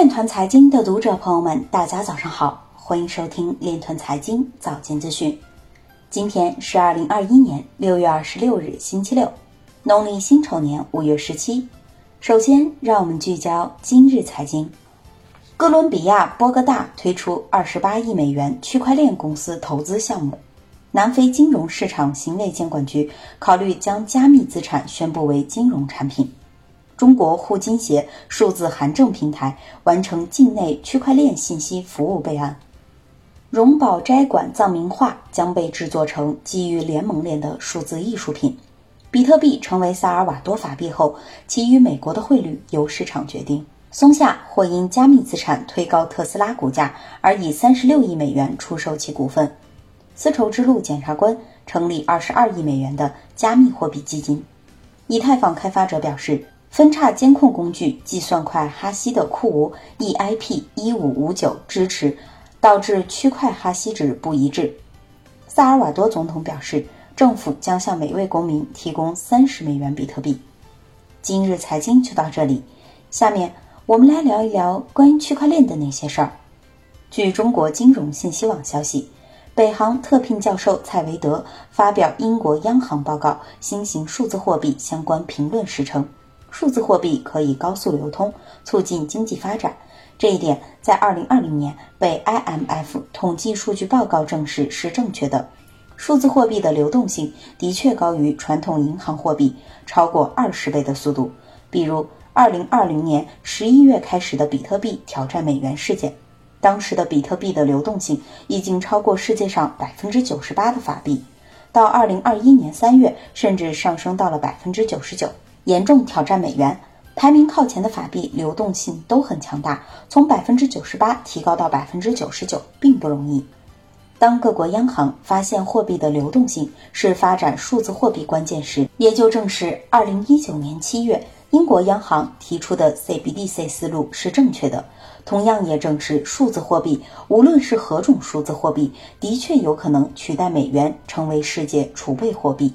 链团财经的读者朋友们，大家早上好，欢迎收听链团财经早间资讯。今天是二零二一年六月二十六日，星期六，农历辛丑年五月十七。首先，让我们聚焦今日财经。哥伦比亚波哥大推出二十八亿美元区块链公司投资项目。南非金融市场行为监管局考虑将加密资产宣布为金融产品。中国互金协数字函证平台完成境内区块链信息服务备案。荣宝斋馆藏名画将被制作成基于联盟链的数字艺术品。比特币成为萨尔瓦多法币后，其与美国的汇率由市场决定。松下或因加密资产推高特斯拉股价而以三十六亿美元出售其股份。丝绸之路检察官成立二十二亿美元的加密货币基金。以太坊开发者表示。分叉监控工具计算块哈希的库无 EIP 一五五九支持，导致区块哈希值不一致。萨尔瓦多总统表示，政府将向每位公民提供三十美元比特币。今日财经就到这里，下面我们来聊一聊关于区块链的那些事儿。据中国金融信息网消息，北航特聘教授蔡维德发表英国央行报告新型数字货币相关评论时称。数字货币可以高速流通，促进经济发展。这一点在2020年被 IMF 统计数据报告证实是正确的。数字货币的流动性的确高于传统银行货币，超过二十倍的速度。比如，2020年11月开始的比特币挑战美元事件，当时的比特币的流动性已经超过世界上百分之九十八的法币，到2021年3月，甚至上升到了百分之九十九。严重挑战美元，排名靠前的法币流动性都很强大，从百分之九十八提高到百分之九十九并不容易。当各国央行发现货币的流动性是发展数字货币关键时，也就正是二零一九年七月英国央行提出的 CBDC 思路是正确的。同样也正是数字货币，无论是何种数字货币，的确有可能取代美元成为世界储备货币。